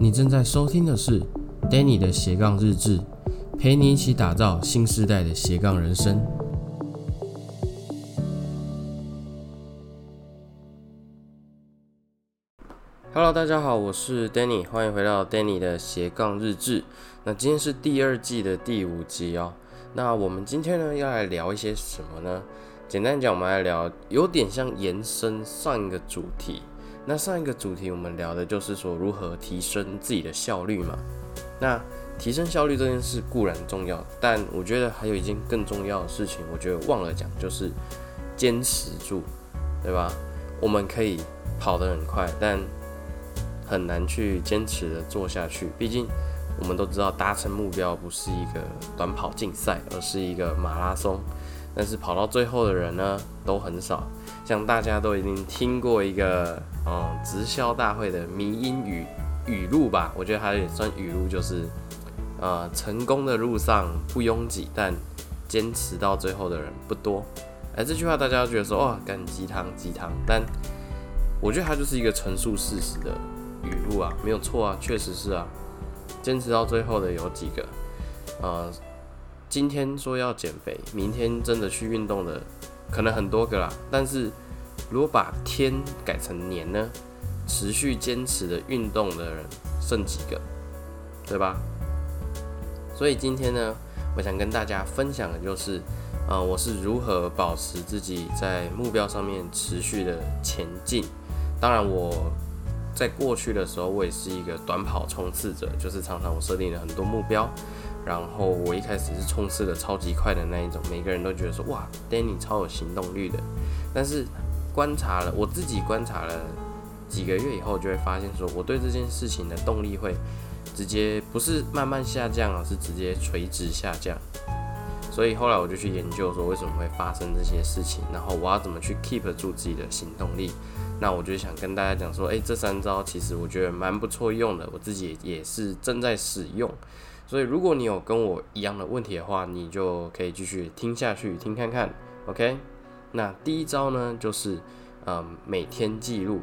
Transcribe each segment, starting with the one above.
你正在收听的是 Danny 的斜杠日志，陪你一起打造新时代的斜杠人生。Hello，大家好，我是 Danny，欢迎回到 Danny 的斜杠日志。那今天是第二季的第五集哦。那我们今天呢要来聊一些什么呢？简单讲，我们来聊有点像延伸上一个主题。那上一个主题我们聊的就是说如何提升自己的效率嘛。那提升效率这件事固然重要，但我觉得还有一件更重要的事情，我觉得忘了讲，就是坚持住，对吧？我们可以跑得很快，但很难去坚持的做下去。毕竟我们都知道，达成目标不是一个短跑竞赛，而是一个马拉松。但是跑到最后的人呢，都很少。像大家都已经听过一个嗯直销大会的迷音语语录吧，我觉得它也算语录，就是呃成功的路上不拥挤，但坚持到最后的人不多。哎，这句话大家觉得说哇，干鸡汤鸡汤，但我觉得它就是一个陈述事实的语录啊，没有错啊，确实是啊。坚持到最后的有几个？呃。今天说要减肥，明天真的去运动的可能很多个啦。但是如果把天改成年呢？持续坚持的运动的人剩几个？对吧？所以今天呢，我想跟大家分享的就是，呃，我是如何保持自己在目标上面持续的前进。当然，我在过去的时候，我也是一个短跑冲刺者，就是常常我设定了很多目标。然后我一开始是冲刺的超级快的那一种，每个人都觉得说哇，Danny 超有行动力的。但是观察了我自己观察了几个月以后，就会发现说我对这件事情的动力会直接不是慢慢下降而是直接垂直下降。所以后来我就去研究说为什么会发生这些事情，然后我要怎么去 keep 住自己的行动力。那我就想跟大家讲说，诶，这三招其实我觉得蛮不错用的，我自己也是正在使用。所以，如果你有跟我一样的问题的话，你就可以继续听下去，听看看，OK？那第一招呢，就是嗯，每天记录。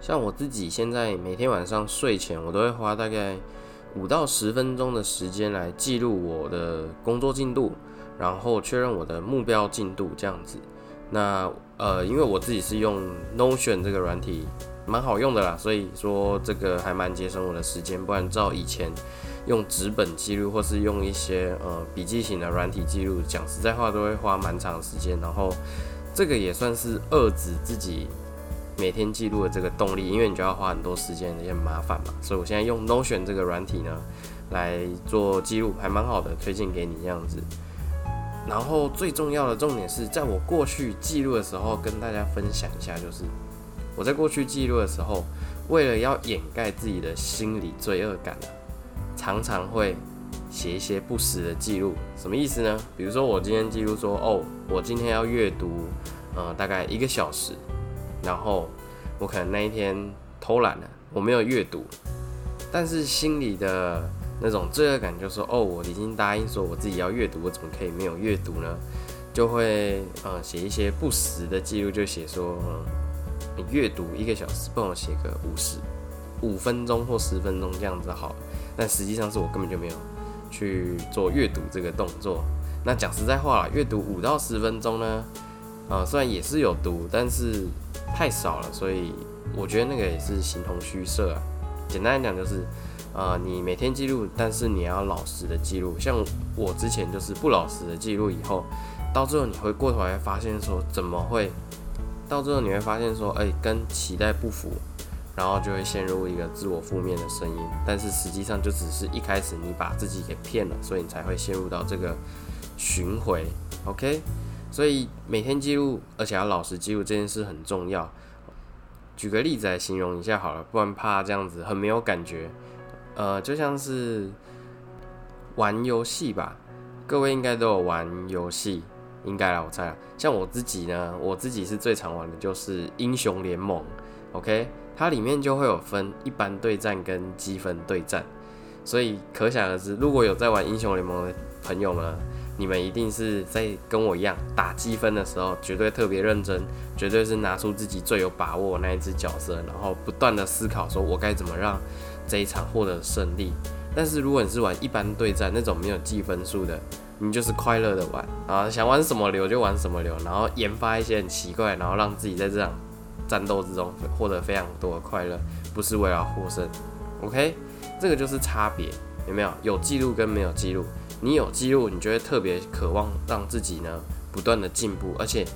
像我自己现在每天晚上睡前，我都会花大概五到十分钟的时间来记录我的工作进度，然后确认我的目标进度这样子。那呃，因为我自己是用 Notion 这个软体，蛮好用的啦，所以说这个还蛮节省我的时间。不然照以前。用纸本记录，或是用一些呃笔记型的软体记录，讲实在话都会花蛮长时间。然后这个也算是遏制自己每天记录的这个动力，因为你就要花很多时间，也很麻烦嘛。所以我现在用 Notion 这个软体呢来做记录，还蛮好的，推荐给你这样子。然后最重要的重点是在我过去记录的时候，跟大家分享一下，就是我在过去记录的时候，为了要掩盖自己的心理罪恶感常常会写一些不实的记录，什么意思呢？比如说我今天记录说，哦，我今天要阅读，呃，大概一个小时，然后我可能那一天偷懒了，我没有阅读，但是心里的那种罪恶感就说，哦，我已经答应说我自己要阅读，我怎么可以没有阅读呢？就会呃写一些不实的记录，就写说，你阅读一个小时，帮我写个五十五分钟或十分钟这样子好了。但实际上是我根本就没有去做阅读这个动作。那讲实在话阅读五到十分钟呢，啊，虽然也是有读，但是太少了，所以我觉得那个也是形同虚设啊。简单来讲就是，呃，你每天记录，但是你要老实的记录。像我之前就是不老实的记录，以后到最后你会过头来发现说，怎么会？到最后你会发现说，哎，跟期待不符。然后就会陷入一个自我负面的声音，但是实际上就只是一开始你把自己给骗了，所以你才会陷入到这个巡回。OK，所以每天记录，而且要老实记录这件事很重要。举个例子来形容一下好了，不然怕这样子很没有感觉。呃，就像是玩游戏吧，各位应该都有玩游戏，应该啦，我猜。像我自己呢，我自己是最常玩的就是英雄联盟。OK。它里面就会有分一般对战跟积分对战，所以可想而知，如果有在玩英雄联盟的朋友们，你们一定是在跟我一样打积分的时候，绝对特别认真，绝对是拿出自己最有把握那一只角色，然后不断的思考说，我该怎么让这一场获得胜利。但是如果你是玩一般对战那种没有计分数的，你就是快乐的玩啊，想玩什么流就玩什么流，然后研发一些很奇怪，然后让自己在这场战斗之中获得非常多的快乐，不是为了获胜。OK，这个就是差别，有没有？有记录跟没有记录，你有记录，你就会特别渴望让自己呢不断的进步，而且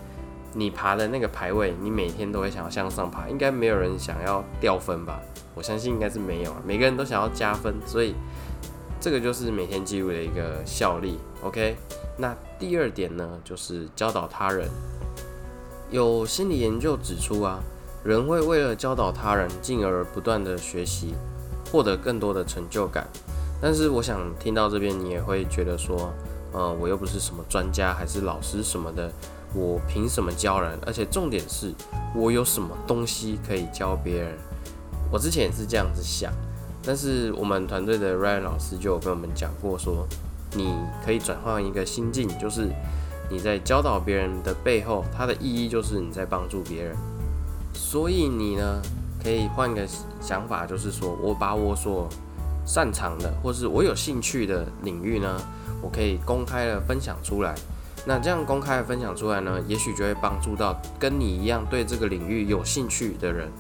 你爬的那个排位，你每天都会想要向上爬，应该没有人想要掉分吧？我相信应该是没有，每个人都想要加分，所以这个就是每天记录的一个效力。OK，那第二点呢，就是教导他人。有心理研究指出啊，人会为了教导他人，进而不断的学习，获得更多的成就感。但是我想听到这边，你也会觉得说，呃，我又不是什么专家，还是老师什么的，我凭什么教人？而且重点是，我有什么东西可以教别人？我之前也是这样子想，但是我们团队的 Ryan 老师就有跟我们讲过，说你可以转换一个心境，就是你在教导别人的背后，它的意义就是你在帮助别人。所以你呢，可以换个想法，就是说我把我所擅长的，或是我有兴趣的领域呢，我可以公开的分享出来。那这样公开的分享出来呢，也许就会帮助到跟你一样对这个领域有兴趣的人。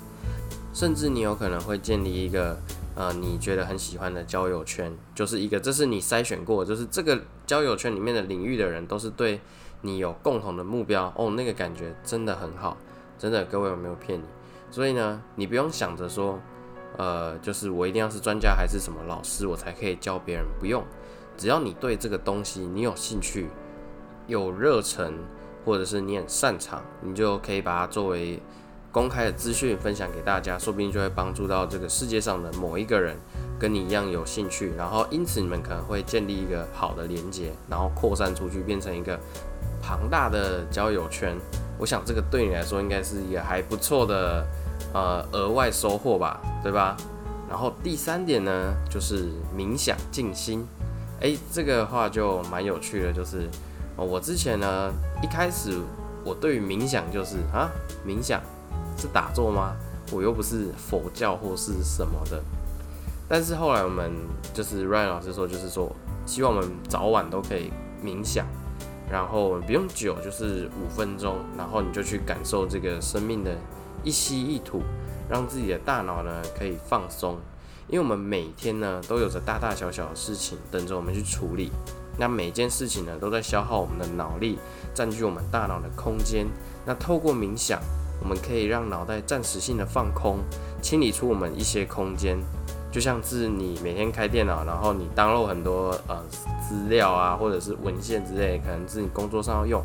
甚至你有可能会建立一个呃你觉得很喜欢的交友圈，就是一个这是你筛选过，就是这个交友圈里面的领域的人都是对你有共同的目标哦，那个感觉真的很好，真的各位有没有骗你？所以呢，你不用想着说，呃，就是我一定要是专家还是什么老师我才可以教别人，不用，只要你对这个东西你有兴趣、有热忱，或者是你很擅长，你就可以把它作为。公开的资讯分享给大家，说不定就会帮助到这个世界上的某一个人，跟你一样有兴趣，然后因此你们可能会建立一个好的连接，然后扩散出去，变成一个庞大的交友圈。我想这个对你来说应该是一个还不错的呃额外收获吧，对吧？然后第三点呢，就是冥想静心。诶，这个话就蛮有趣的，就是我之前呢一开始我对于冥想就是啊冥想。是打坐吗？我又不是佛教或是什么的。但是后来我们就是 Ryan 老师说，就是说希望我们早晚都可以冥想，然后不用久，就是五分钟，然后你就去感受这个生命的一吸一吐，让自己的大脑呢可以放松。因为我们每天呢都有着大大小小的事情等着我们去处理，那每件事情呢都在消耗我们的脑力，占据我们大脑的空间。那透过冥想。我们可以让脑袋暂时性的放空，清理出我们一些空间，就像是你每天开电脑，然后你当漏很多呃资料啊，或者是文献之类，可能是你工作上要用，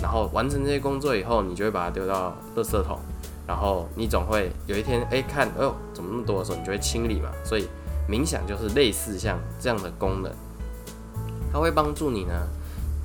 然后完成这些工作以后，你就会把它丢到垃圾桶，然后你总会有一天哎看，哎呦怎么那么多的时候，你就会清理嘛。所以冥想就是类似像这样的功能，它会帮助你呢。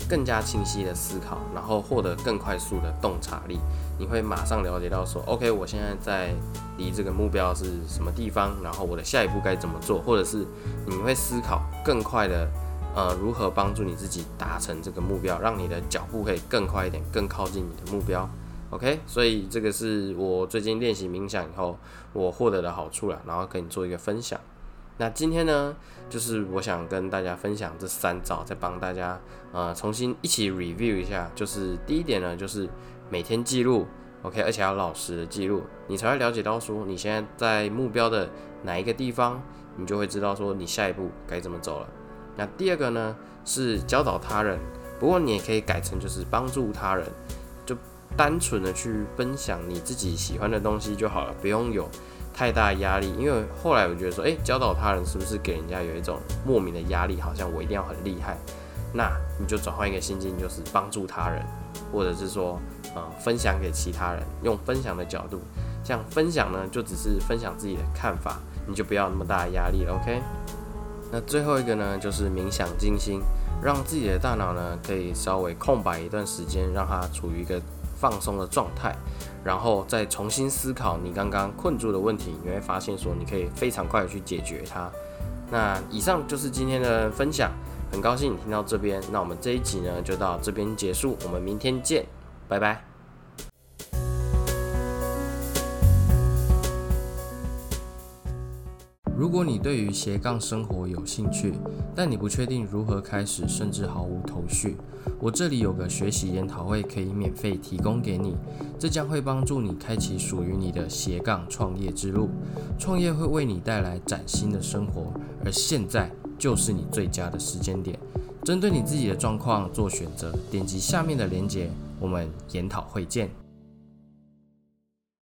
更加清晰的思考，然后获得更快速的洞察力。你会马上了解到说，OK，我现在在离这个目标是什么地方，然后我的下一步该怎么做，或者是你会思考更快的，呃，如何帮助你自己达成这个目标，让你的脚步可以更快一点，更靠近你的目标。OK，所以这个是我最近练习冥想以后我获得的好处了，然后跟你做一个分享。那今天呢，就是我想跟大家分享这三招，再帮大家呃重新一起 review 一下。就是第一点呢，就是每天记录，OK，而且要老实的记录，你才会了解到说你现在在目标的哪一个地方，你就会知道说你下一步该怎么走了。那第二个呢，是教导他人，不过你也可以改成就是帮助他人，就单纯的去分享你自己喜欢的东西就好了，不用有。太大压力，因为后来我觉得说，诶，教导他人是不是给人家有一种莫名的压力？好像我一定要很厉害。那你就转换一个心境，就是帮助他人，或者是说，呃，分享给其他人，用分享的角度，像分享呢，就只是分享自己的看法，你就不要那么大的压力了。OK。那最后一个呢，就是冥想静心，让自己的大脑呢可以稍微空白一段时间，让它处于一个放松的状态。然后再重新思考你刚刚困住的问题，你会发现说你可以非常快的去解决它。那以上就是今天的分享，很高兴你听到这边。那我们这一集呢就到这边结束，我们明天见，拜拜。如果你对于斜杠生活有兴趣，但你不确定如何开始，甚至毫无头绪，我这里有个学习研讨会可以免费提供给你，这将会帮助你开启属于你的斜杠创业之路。创业会为你带来崭新的生活，而现在就是你最佳的时间点。针对你自己的状况做选择，点击下面的链接，我们研讨会见。